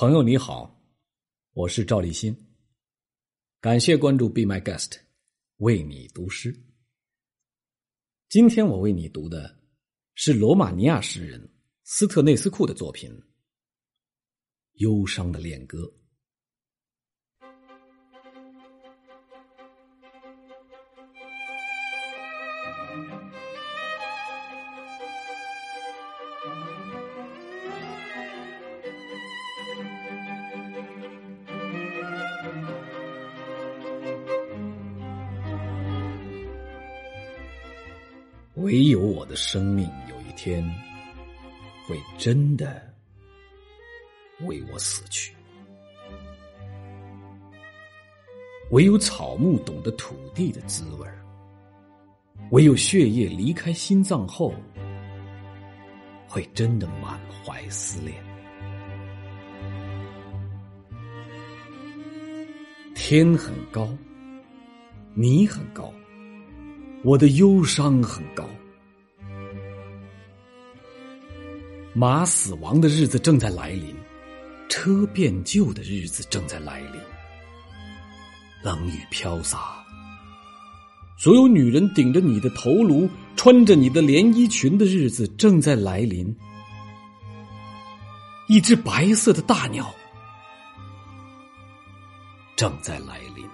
朋友你好，我是赵立新。感谢关注 Be My Guest，为你读诗。今天我为你读的是罗马尼亚诗人斯特内斯库的作品《忧伤的恋歌》。唯有我的生命有一天会真的为我死去，唯有草木懂得土地的滋味唯有血液离开心脏后会真的满怀思念。天很高，你很高。我的忧伤很高，马死亡的日子正在来临，车变旧的日子正在来临，冷雨飘洒，所有女人顶着你的头颅，穿着你的连衣裙的日子正在来临，一只白色的大鸟正在来临。